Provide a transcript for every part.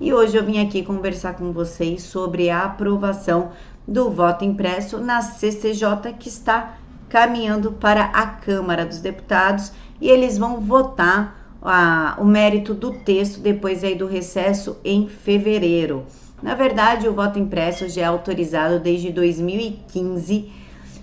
e hoje eu vim aqui conversar com vocês sobre a aprovação do voto impresso na CCJ que está caminhando para a Câmara dos Deputados e eles vão votar a, o mérito do texto depois aí do recesso em fevereiro. Na verdade, o voto impresso já é autorizado desde 2015,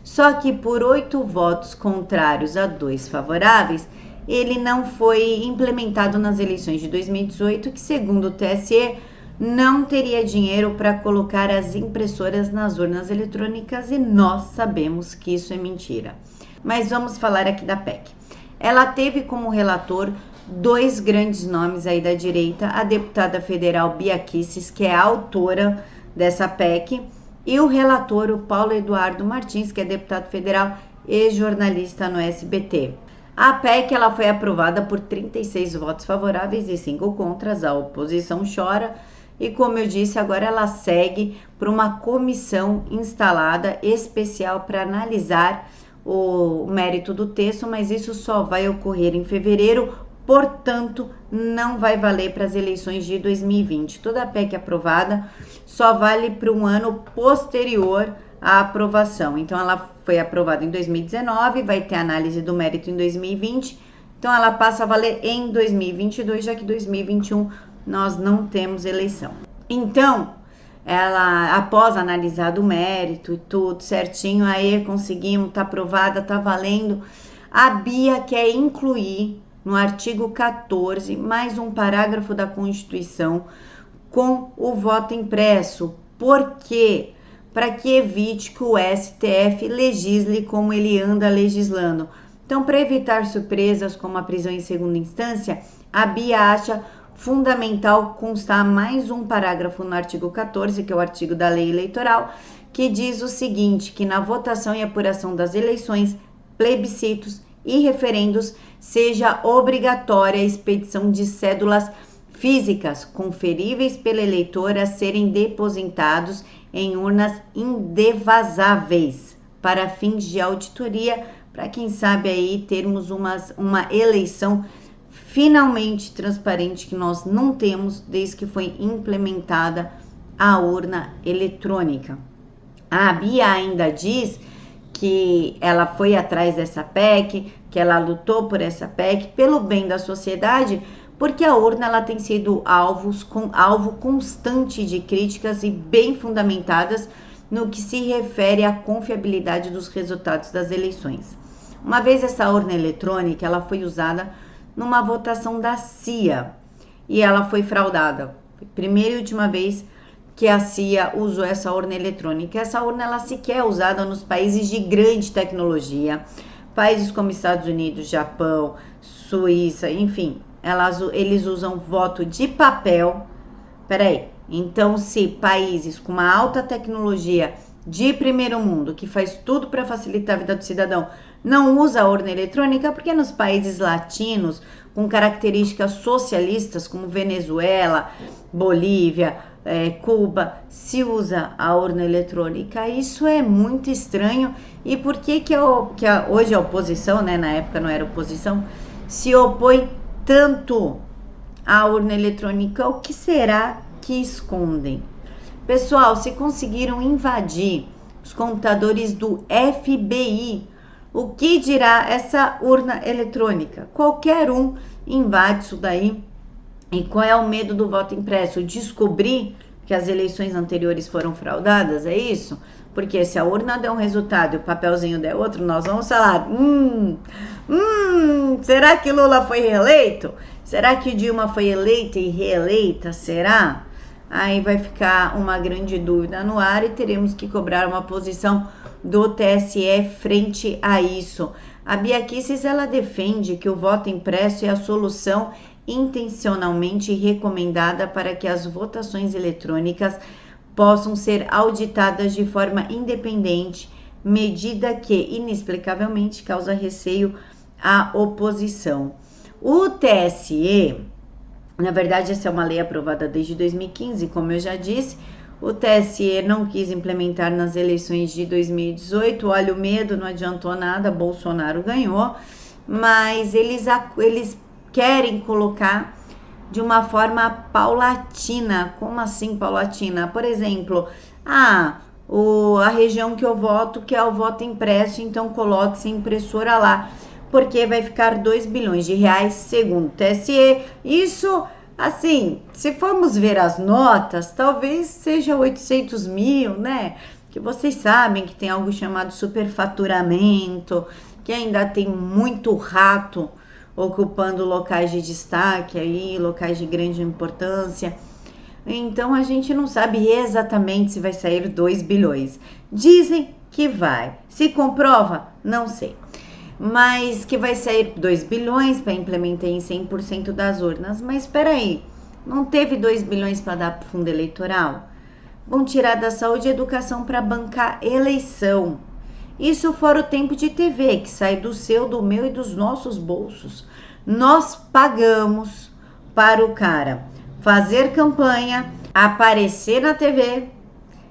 só que por oito votos contrários a dois favoráveis, ele não foi implementado nas eleições de 2018, que segundo o TSE não teria dinheiro para colocar as impressoras nas urnas eletrônicas e nós sabemos que isso é mentira. Mas vamos falar aqui da PEC. Ela teve como relator dois grandes nomes aí da direita, a deputada federal Bia Kicis, que é a autora dessa PEC, e o relator, o Paulo Eduardo Martins, que é deputado federal e jornalista no SBT. A PEC ela foi aprovada por 36 votos favoráveis e 5 contras, a oposição chora, e como eu disse, agora ela segue para uma comissão instalada especial para analisar o mérito do texto, mas isso só vai ocorrer em fevereiro, portanto, não vai valer para as eleições de 2020. Toda a PEC aprovada só vale para um ano posterior à aprovação. Então, ela foi aprovada em 2019, vai ter análise do mérito em 2020. Então, ela passa a valer em 2022, já que 2021 nós não temos eleição. Então, ela após analisar o mérito e tudo certinho, aí conseguimos, tá aprovada, tá valendo. A Bia quer incluir no artigo 14 mais um parágrafo da Constituição com o voto impresso. Por quê? Para que evite que o STF legisle como ele anda legislando. Então, para evitar surpresas como a prisão em segunda instância, a Bia acha fundamental constar mais um parágrafo no artigo 14, que é o artigo da lei eleitoral, que diz o seguinte: que na votação e apuração das eleições, plebiscitos e referendos seja obrigatória a expedição de cédulas físicas conferíveis pelo eleitor a serem depositados em urnas indevasáveis para fins de auditoria, para quem sabe aí termos umas, uma eleição finalmente transparente que nós não temos desde que foi implementada a urna eletrônica. A Bia ainda diz que ela foi atrás dessa PEC, que ela lutou por essa PEC pelo bem da sociedade, porque a urna ela tem sido alvos, com, alvo constante de críticas e bem fundamentadas no que se refere à confiabilidade dos resultados das eleições. Uma vez essa urna eletrônica, ela foi usada numa votação da CIA e ela foi fraudada. Primeira e última vez que a CIA usou essa urna eletrônica. Essa urna ela sequer é usada nos países de grande tecnologia, países como Estados Unidos, Japão, Suíça, enfim, elas, eles usam voto de papel. Peraí, então se países com uma alta tecnologia de primeiro mundo, que faz tudo para facilitar a vida do cidadão, não usa a urna eletrônica porque nos países latinos com características socialistas como Venezuela, Bolívia, é, Cuba, se usa a urna eletrônica. Isso é muito estranho. E por que que, eu, que a, hoje a oposição, né, na época não era oposição, se opõe tanto à urna eletrônica? O que será que escondem? Pessoal, se conseguiram invadir os computadores do FBI o que dirá essa urna eletrônica? Qualquer um invade isso daí. E qual é o medo do voto impresso? Descobrir que as eleições anteriores foram fraudadas, é isso? Porque se a urna der um resultado e o papelzinho der outro, nós vamos falar: hum, hum, será que Lula foi reeleito? Será que Dilma foi eleita e reeleita? Será? Aí vai ficar uma grande dúvida no ar e teremos que cobrar uma posição do TSE frente a isso. A Bia Kicis, ela defende que o voto impresso é a solução intencionalmente recomendada para que as votações eletrônicas possam ser auditadas de forma independente, medida que inexplicavelmente causa receio à oposição. O TSE, na verdade, essa é uma lei aprovada desde 2015, como eu já disse, o TSE não quis implementar nas eleições de 2018. Olha, o medo não adiantou nada, Bolsonaro ganhou, mas eles, eles querem colocar de uma forma paulatina. Como assim paulatina? Por exemplo, ah, o, a região que eu voto, que é o voto impresso, então coloque-se impressora lá, porque vai ficar 2 bilhões de reais, segundo o TSE. Isso, assim, se formos ver as notas, talvez seja 800 mil, né? Que vocês sabem que tem algo chamado superfaturamento, que ainda tem muito rato ocupando locais de destaque aí, locais de grande importância. Então a gente não sabe exatamente se vai sair 2 bilhões. Dizem que vai. Se comprova, não sei. Mas que vai sair 2 bilhões para implementar em 100% das urnas. Mas espera aí, não teve 2 bilhões para dar para fundo eleitoral? Vão tirar da saúde e educação para bancar eleição. Isso fora o tempo de TV, que sai do seu, do meu e dos nossos bolsos. Nós pagamos para o cara fazer campanha, aparecer na TV,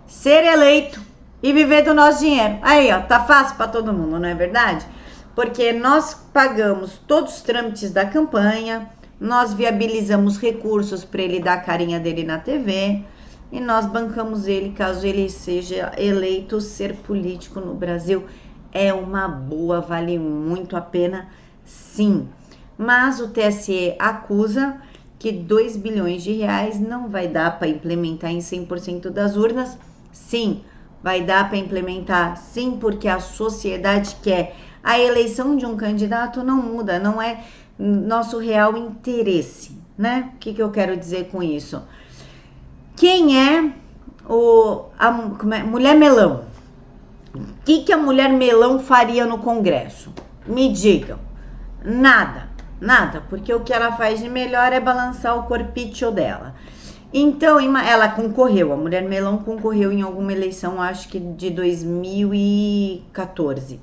ser eleito e viver do nosso dinheiro. Aí, ó, tá fácil para todo mundo, não é verdade? Porque nós pagamos todos os trâmites da campanha, nós viabilizamos recursos para ele dar a carinha dele na TV e nós bancamos ele caso ele seja eleito ser político no Brasil. É uma boa, vale muito a pena, sim. Mas o TSE acusa que 2 bilhões de reais não vai dar para implementar em 100% das urnas? Sim, vai dar para implementar, sim, porque a sociedade quer. A eleição de um candidato não muda, não é nosso real interesse, né? O que, que eu quero dizer com isso? Quem é o a é, mulher melão? O que, que a mulher melão faria no Congresso? Me digam. Nada. Nada, porque o que ela faz de melhor é balançar o corpício dela. Então, ela concorreu, a Mulher Melão concorreu em alguma eleição, acho que de 2014.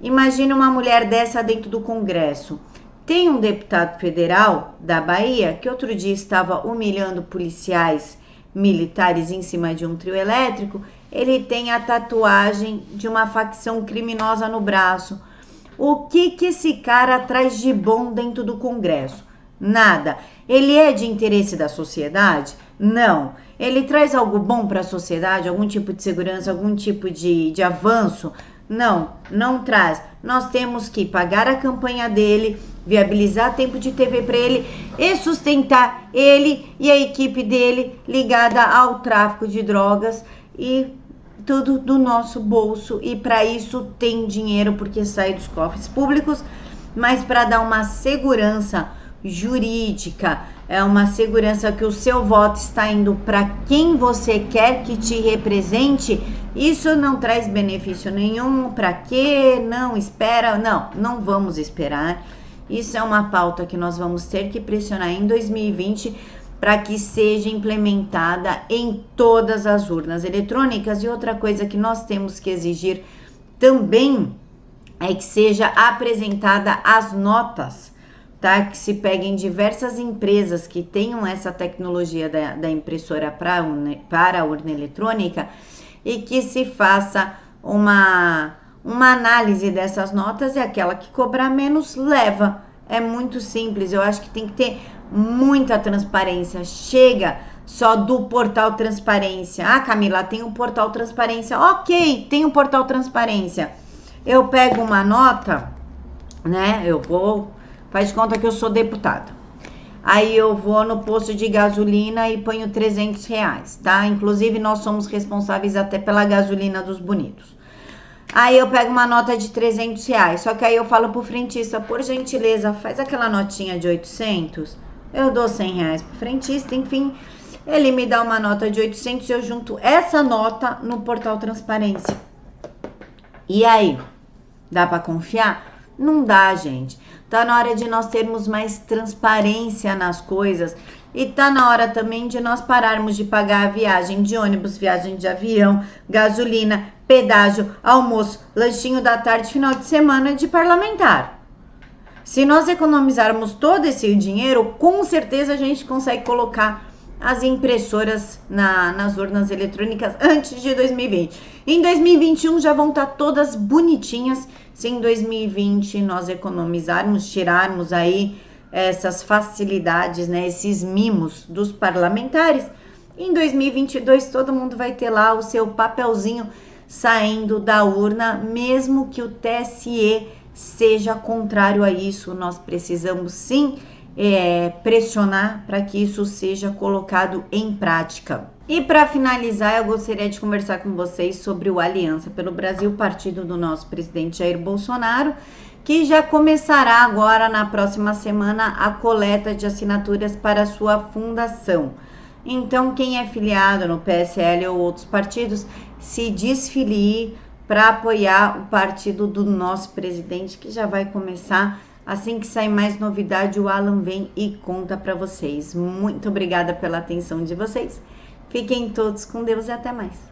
Imagina uma mulher dessa dentro do Congresso. Tem um deputado federal da Bahia que outro dia estava humilhando policiais militares em cima de um trio elétrico. Ele tem a tatuagem de uma facção criminosa no braço o que que esse cara traz de bom dentro do Congresso? Nada. Ele é de interesse da sociedade? Não. Ele traz algo bom para a sociedade, algum tipo de segurança, algum tipo de, de avanço? Não, não traz. Nós temos que pagar a campanha dele, viabilizar tempo de TV para ele e sustentar ele e a equipe dele ligada ao tráfico de drogas e tudo do nosso bolso e para isso tem dinheiro porque sai dos cofres públicos, mas para dar uma segurança jurídica, é uma segurança que o seu voto está indo para quem você quer que te represente, isso não traz benefício nenhum. Para quê? Não espera, não, não vamos esperar. Isso é uma pauta que nós vamos ter que pressionar em 2020 para que seja implementada em todas as urnas eletrônicas. E outra coisa que nós temos que exigir também é que seja apresentada as notas, tá? Que se peguem diversas empresas que tenham essa tecnologia da, da impressora pra para a urna eletrônica e que se faça uma, uma análise dessas notas e aquela que cobrar menos leva. É muito simples, eu acho que tem que ter muita transparência. Chega só do portal transparência. Ah, Camila, tem um portal transparência. Ok, tem um portal transparência. Eu pego uma nota, né? Eu vou, faz conta que eu sou deputada. Aí eu vou no posto de gasolina e ponho 300 reais, tá? Inclusive nós somos responsáveis até pela gasolina dos bonitos. Aí eu pego uma nota de 300 reais, só que aí eu falo pro frentista, por gentileza, faz aquela notinha de 800 eu dou 100 reais pro frentista, enfim, ele me dá uma nota de 800 e eu junto essa nota no portal transparência. E aí, dá para confiar? Não dá, gente. Tá na hora de nós termos mais transparência nas coisas e tá na hora também de nós pararmos de pagar a viagem de ônibus, viagem de avião, gasolina, pedágio, almoço, lanchinho da tarde, final de semana de parlamentar. Se nós economizarmos todo esse dinheiro, com certeza a gente consegue colocar as impressoras na, nas urnas eletrônicas antes de 2020. Em 2021 já vão estar todas bonitinhas. Se em 2020 nós economizarmos, tirarmos aí essas facilidades, né, esses mimos dos parlamentares. Em 2022 todo mundo vai ter lá o seu papelzinho saindo da urna, mesmo que o TSE seja contrário a isso. Nós precisamos sim é, pressionar para que isso seja colocado em prática. E para finalizar, eu gostaria de conversar com vocês sobre o Aliança pelo Brasil, partido do nosso presidente Jair Bolsonaro, que já começará agora na próxima semana a coleta de assinaturas para sua fundação. Então, quem é filiado no PSL ou outros partidos, se desfilie para apoiar o partido do nosso presidente, que já vai começar Assim que sair mais novidade, o Alan vem e conta para vocês. Muito obrigada pela atenção de vocês. Fiquem todos com Deus e até mais.